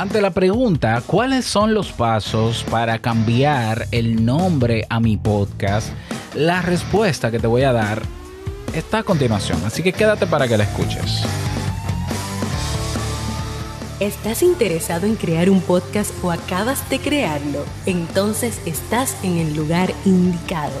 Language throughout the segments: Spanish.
Ante la pregunta, ¿cuáles son los pasos para cambiar el nombre a mi podcast? La respuesta que te voy a dar está a continuación, así que quédate para que la escuches. ¿Estás interesado en crear un podcast o acabas de crearlo? Entonces estás en el lugar indicado,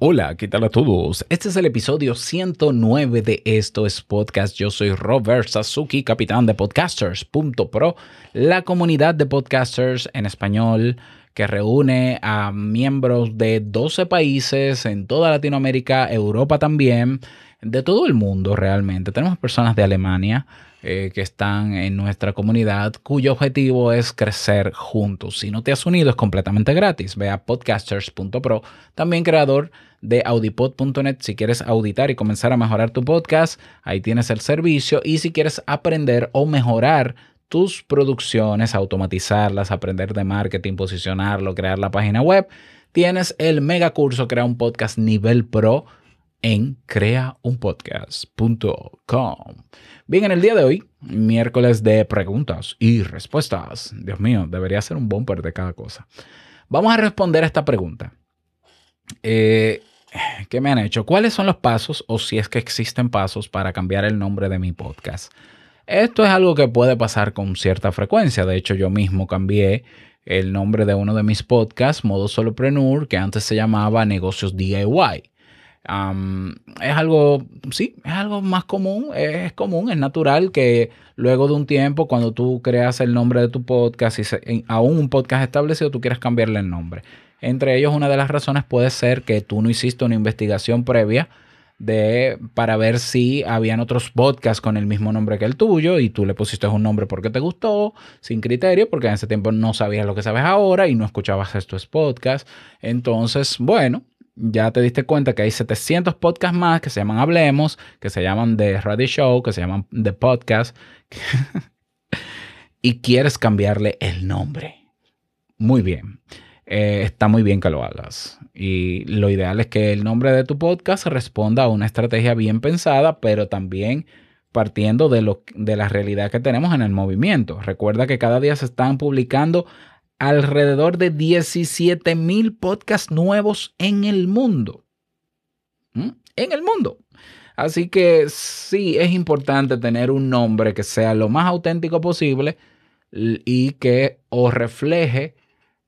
Hola, ¿qué tal a todos? Este es el episodio 109 de Esto es Podcast. Yo soy Robert Sasuki, capitán de podcasters.pro, la comunidad de podcasters en español que reúne a miembros de 12 países en toda Latinoamérica, Europa también, de todo el mundo realmente. Tenemos personas de Alemania, eh, que están en nuestra comunidad, cuyo objetivo es crecer juntos. Si no te has unido, es completamente gratis. Ve a podcasters.pro, también creador de audipod.net. Si quieres auditar y comenzar a mejorar tu podcast, ahí tienes el servicio. Y si quieres aprender o mejorar tus producciones, automatizarlas, aprender de marketing, posicionarlo, crear la página web, tienes el mega curso Crea un Podcast Nivel Pro en creaunpodcast.com. Bien, en el día de hoy, miércoles de preguntas y respuestas. Dios mío, debería ser un bumper de cada cosa. Vamos a responder a esta pregunta. Eh, ¿Qué me han hecho? ¿Cuáles son los pasos o si es que existen pasos para cambiar el nombre de mi podcast? Esto es algo que puede pasar con cierta frecuencia. De hecho, yo mismo cambié el nombre de uno de mis podcasts, Modo Solopreneur, que antes se llamaba Negocios DIY es algo, sí, es algo más común, es común, es natural que luego de un tiempo, cuando tú creas el nombre de tu podcast y aún un podcast establecido, tú quieras cambiarle el nombre. Entre ellos, una de las razones puede ser que tú no hiciste una investigación previa de, para ver si habían otros podcasts con el mismo nombre que el tuyo y tú le pusiste un nombre porque te gustó, sin criterio, porque en ese tiempo no sabías lo que sabes ahora y no escuchabas estos podcasts. Entonces, bueno, ya te diste cuenta que hay 700 podcasts más que se llaman Hablemos, que se llaman The Radio Show, que se llaman The Podcast, y quieres cambiarle el nombre. Muy bien. Eh, está muy bien que lo hagas. Y lo ideal es que el nombre de tu podcast responda a una estrategia bien pensada, pero también partiendo de, lo, de la realidad que tenemos en el movimiento. Recuerda que cada día se están publicando alrededor de 17 mil podcasts nuevos en el mundo. ¿Mm? En el mundo. Así que sí, es importante tener un nombre que sea lo más auténtico posible y que o refleje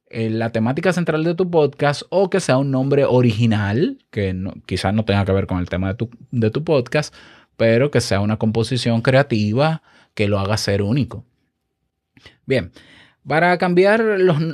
eh, la temática central de tu podcast o que sea un nombre original, que quizás no tenga que ver con el tema de tu, de tu podcast, pero que sea una composición creativa que lo haga ser único. Bien, para cambiar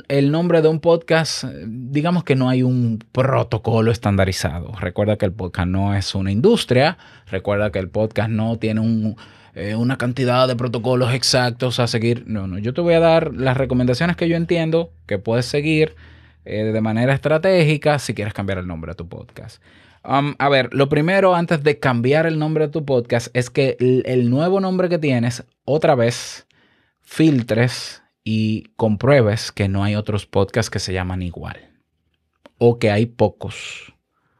el nombre de un podcast, digamos que no hay un protocolo estandarizado. Recuerda que el podcast no es una industria, recuerda que el podcast no tiene eh, una cantidad de protocolos exactos a seguir. No, no, yo te voy a dar las recomendaciones que yo entiendo que puedes seguir eh, de manera estratégica si quieres cambiar el nombre de tu podcast. Um, a ver, lo primero antes de cambiar el nombre de tu podcast es que el nuevo nombre que tienes, otra vez, filtres y compruebes que no hay otros podcasts que se llaman igual. O que hay pocos.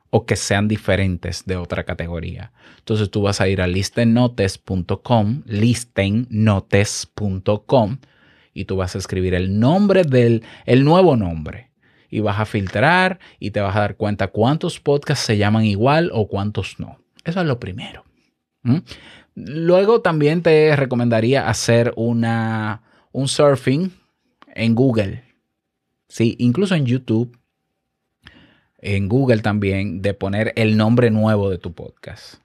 O que sean diferentes de otra categoría. Entonces tú vas a ir a listennotes.com, listennotes.com, y tú vas a escribir el nombre del, el nuevo nombre. Y vas a filtrar y te vas a dar cuenta cuántos podcasts se llaman igual o cuántos no. Eso es lo primero. Luego también te recomendaría hacer una, un surfing en Google. Sí, incluso en YouTube, en Google también, de poner el nombre nuevo de tu podcast.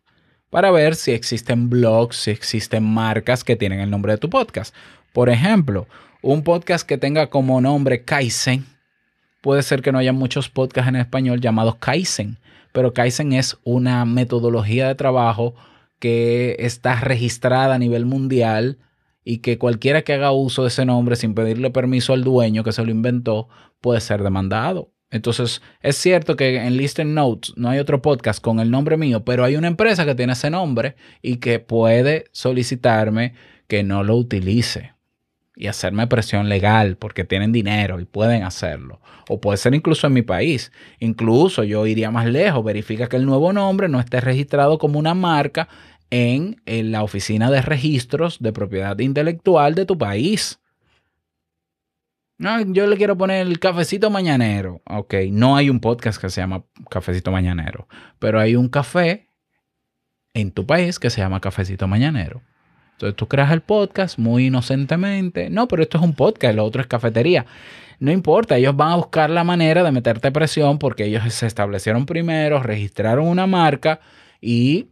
Para ver si existen blogs, si existen marcas que tienen el nombre de tu podcast. Por ejemplo, un podcast que tenga como nombre Kaizen. Puede ser que no haya muchos podcasts en español llamados Kaizen, pero Kaizen es una metodología de trabajo que está registrada a nivel mundial y que cualquiera que haga uso de ese nombre sin pedirle permiso al dueño que se lo inventó puede ser demandado. Entonces, es cierto que en Listen Notes no hay otro podcast con el nombre mío, pero hay una empresa que tiene ese nombre y que puede solicitarme que no lo utilice y hacerme presión legal porque tienen dinero y pueden hacerlo. O puede ser incluso en mi país. Incluso yo iría más lejos, verifica que el nuevo nombre no esté registrado como una marca en, la oficina de registros de propiedad intelectual de tu país. No, yo le quiero poner el cafecito mañanero. Ok, no hay un podcast que se llama Cafecito Mañanero, pero hay un café en tu país que se llama Cafecito Mañanero. Entonces tú creas el podcast muy inocentemente. No, pero esto es un podcast, lo otro es cafetería. No importa, ellos van a buscar la manera de meterte presión porque ellos se establecieron primero, registraron una marca y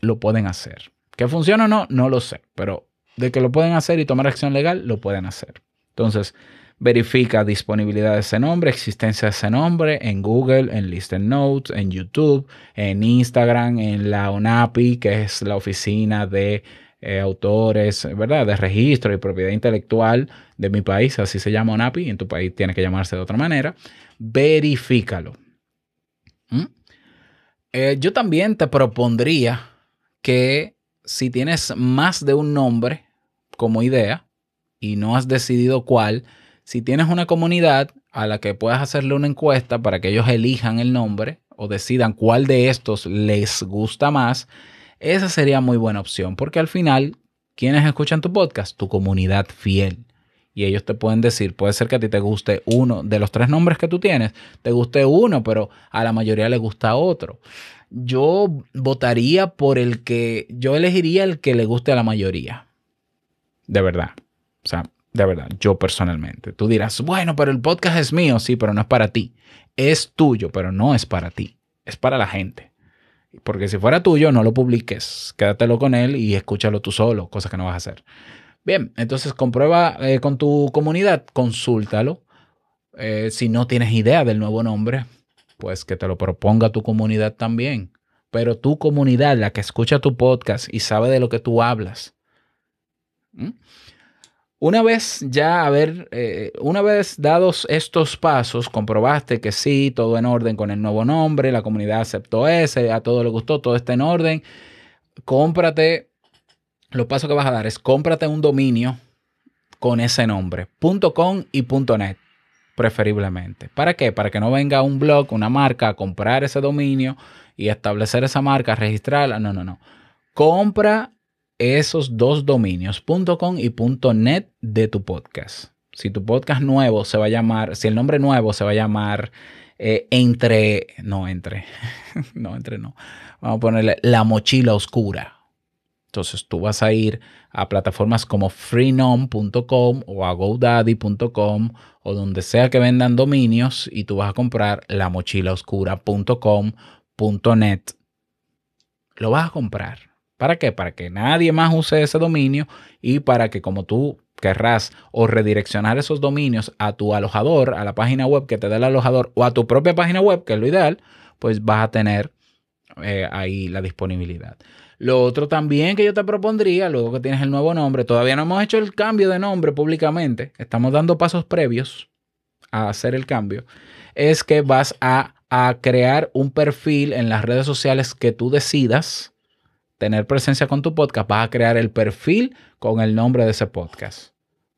lo pueden hacer. ¿Que funciona o no? No lo sé, pero de que lo pueden hacer y tomar acción legal, lo pueden hacer. Entonces, verifica disponibilidad de ese nombre, existencia de ese nombre en Google, en Listen Notes, en YouTube, en Instagram, en la ONAPI, que es la oficina de eh, autores, ¿verdad? De registro y propiedad intelectual de mi país, así se llama ONAPI, en tu país tiene que llamarse de otra manera. Verifícalo. ¿Mm? Eh, yo también te propondría que si tienes más de un nombre como idea y no has decidido cuál, si tienes una comunidad a la que puedas hacerle una encuesta para que ellos elijan el nombre o decidan cuál de estos les gusta más, esa sería muy buena opción, porque al final, ¿quiénes escuchan tu podcast? Tu comunidad fiel. Y ellos te pueden decir, puede ser que a ti te guste uno de los tres nombres que tú tienes, te guste uno, pero a la mayoría le gusta otro. Yo votaría por el que, yo elegiría el que le guste a la mayoría. De verdad. O sea, de verdad, yo personalmente. Tú dirás, bueno, pero el podcast es mío, sí, pero no es para ti. Es tuyo, pero no es para ti. Es para la gente. Porque si fuera tuyo, no lo publiques. Quédatelo con él y escúchalo tú solo, cosa que no vas a hacer. Bien, entonces comprueba eh, con tu comunidad, consúltalo. Eh, si no tienes idea del nuevo nombre, pues que te lo proponga tu comunidad también. Pero tu comunidad, la que escucha tu podcast y sabe de lo que tú hablas. Una vez ya, a ver, eh, una vez dados estos pasos, comprobaste que sí, todo en orden con el nuevo nombre, la comunidad aceptó ese, a todo le gustó, todo está en orden. Cómprate, los pasos que vas a dar es cómprate un dominio con ese nombre, .com y .net, preferiblemente. ¿Para qué? Para que no venga un blog, una marca a comprar ese dominio y establecer esa marca, registrarla. No, no, no. Compra esos dos dominios, .com y .net de tu podcast. Si tu podcast nuevo se va a llamar, si el nombre nuevo se va a llamar eh, entre, no entre, no entre no, vamos a ponerle la mochila oscura. Entonces tú vas a ir a plataformas como freenom.com o a godaddy.com o donde sea que vendan dominios y tú vas a comprar la mochila oscura.com.net. Lo vas a comprar ¿Para qué? Para que nadie más use ese dominio y para que como tú querrás o redireccionar esos dominios a tu alojador, a la página web que te dé el alojador o a tu propia página web, que es lo ideal, pues vas a tener eh, ahí la disponibilidad. Lo otro también que yo te propondría, luego que tienes el nuevo nombre, todavía no hemos hecho el cambio de nombre públicamente, estamos dando pasos previos a hacer el cambio, es que vas a, a crear un perfil en las redes sociales que tú decidas tener presencia con tu podcast, vas a crear el perfil con el nombre de ese podcast.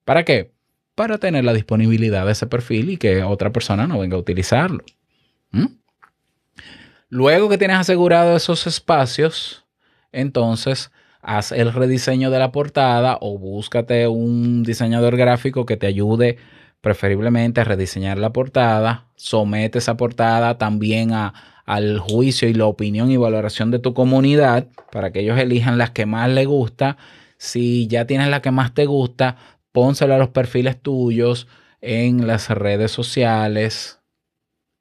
¿Para qué? Para tener la disponibilidad de ese perfil y que otra persona no venga a utilizarlo. ¿Mm? Luego que tienes asegurado esos espacios, entonces haz el rediseño de la portada o búscate un diseñador gráfico que te ayude preferiblemente a rediseñar la portada. Somete esa portada también a, al juicio y la opinión y valoración de tu comunidad para que ellos elijan las que más les gusta. Si ya tienes la que más te gusta, pónsela a los perfiles tuyos en las redes sociales.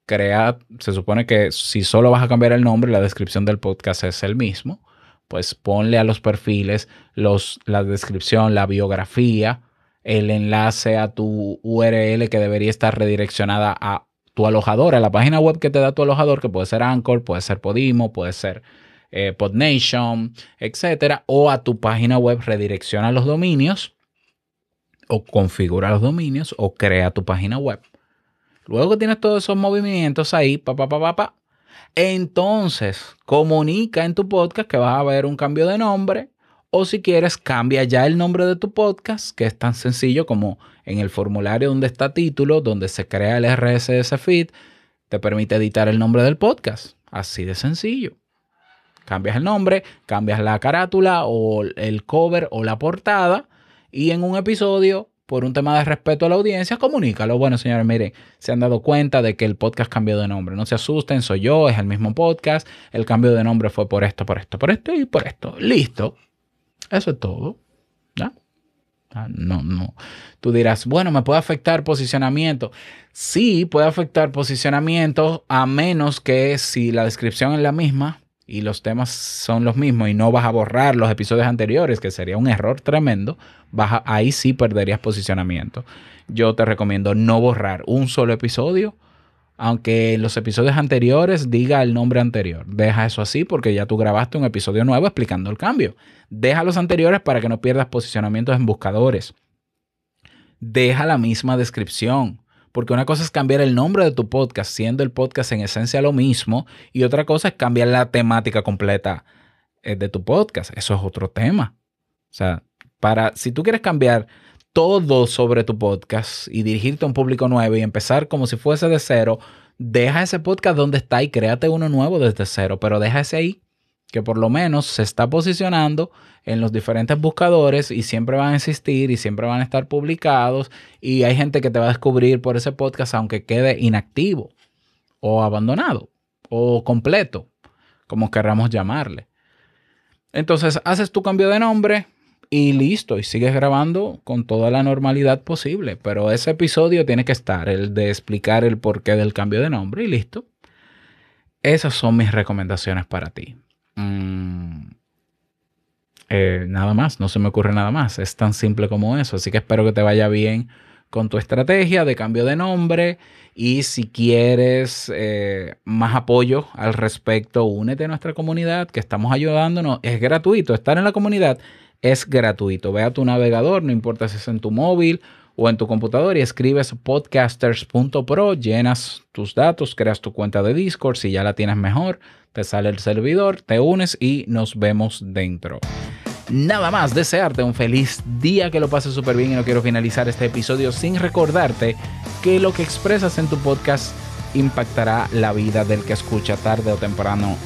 Crea, se supone que si solo vas a cambiar el nombre, la descripción del podcast es el mismo. Pues ponle a los perfiles los, la descripción, la biografía, el enlace a tu URL que debería estar redireccionada a tu alojador, a la página web que te da tu alojador, que puede ser Anchor, puede ser Podimo, puede ser eh, PodNation, etcétera, o a tu página web redirecciona los dominios o configura los dominios o crea tu página web. Luego que tienes todos esos movimientos ahí, pa, pa, pa, pa, entonces comunica en tu podcast que vas a ver un cambio de nombre o si quieres cambia ya el nombre de tu podcast, que es tan sencillo como en el formulario donde está título, donde se crea el RSS feed, te permite editar el nombre del podcast. Así de sencillo. Cambias el nombre, cambias la carátula o el cover o la portada y en un episodio por un tema de respeto a la audiencia, comunícalo. Bueno, señores, miren, se han dado cuenta de que el podcast cambió de nombre. No se asusten, soy yo, es el mismo podcast. El cambio de nombre fue por esto, por esto, por esto y por esto. Listo. Eso es todo. Ah, no, no. Tú dirás, bueno, ¿me puede afectar posicionamiento? Sí, puede afectar posicionamiento a menos que si la descripción es la misma, y los temas son los mismos y no vas a borrar los episodios anteriores, que sería un error tremendo, vas ahí sí perderías posicionamiento. Yo te recomiendo no borrar un solo episodio, aunque en los episodios anteriores diga el nombre anterior. Deja eso así porque ya tú grabaste un episodio nuevo explicando el cambio. Deja los anteriores para que no pierdas posicionamientos en buscadores. Deja la misma descripción. Porque una cosa es cambiar el nombre de tu podcast, siendo el podcast en esencia lo mismo, y otra cosa es cambiar la temática completa eh, de tu podcast. Eso es otro tema. O sea, para, si tú quieres cambiar todo sobre tu podcast y dirigirte a un público nuevo y empezar como si fuese de cero, deja ese podcast donde está y créate uno nuevo desde cero, pero deja ese ahí que por lo menos se está posicionando en los diferentes buscadores y siempre van a existir y siempre van a estar publicados y hay gente que te va a descubrir por ese podcast aunque quede inactivo o abandonado o completo, como querramos llamarle. Entonces haces tu cambio de nombre y listo, y sigues grabando con toda la normalidad posible, pero ese episodio tiene que estar, el de explicar el porqué del cambio de nombre y listo. Esas son mis recomendaciones para ti. Mm, eh, nada más, no se me ocurre nada más. Es tan simple como eso. Así que espero que te vaya bien con tu estrategia de cambio de nombre. Y si quieres eh, más apoyo al respecto, únete a nuestra comunidad que estamos ayudándonos. Es gratuito. Estar en la comunidad es gratuito. Ve a tu navegador, no importa si es en tu móvil o en tu computador y escribes podcasters.pro, llenas tus datos, creas tu cuenta de Discord, si ya la tienes mejor, te sale el servidor, te unes y nos vemos dentro. Nada más, desearte un feliz día, que lo pases súper bien y no quiero finalizar este episodio sin recordarte que lo que expresas en tu podcast impactará la vida del que escucha tarde o temprano.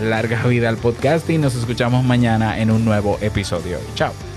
Larga vida al podcast y nos escuchamos mañana en un nuevo episodio. Chao.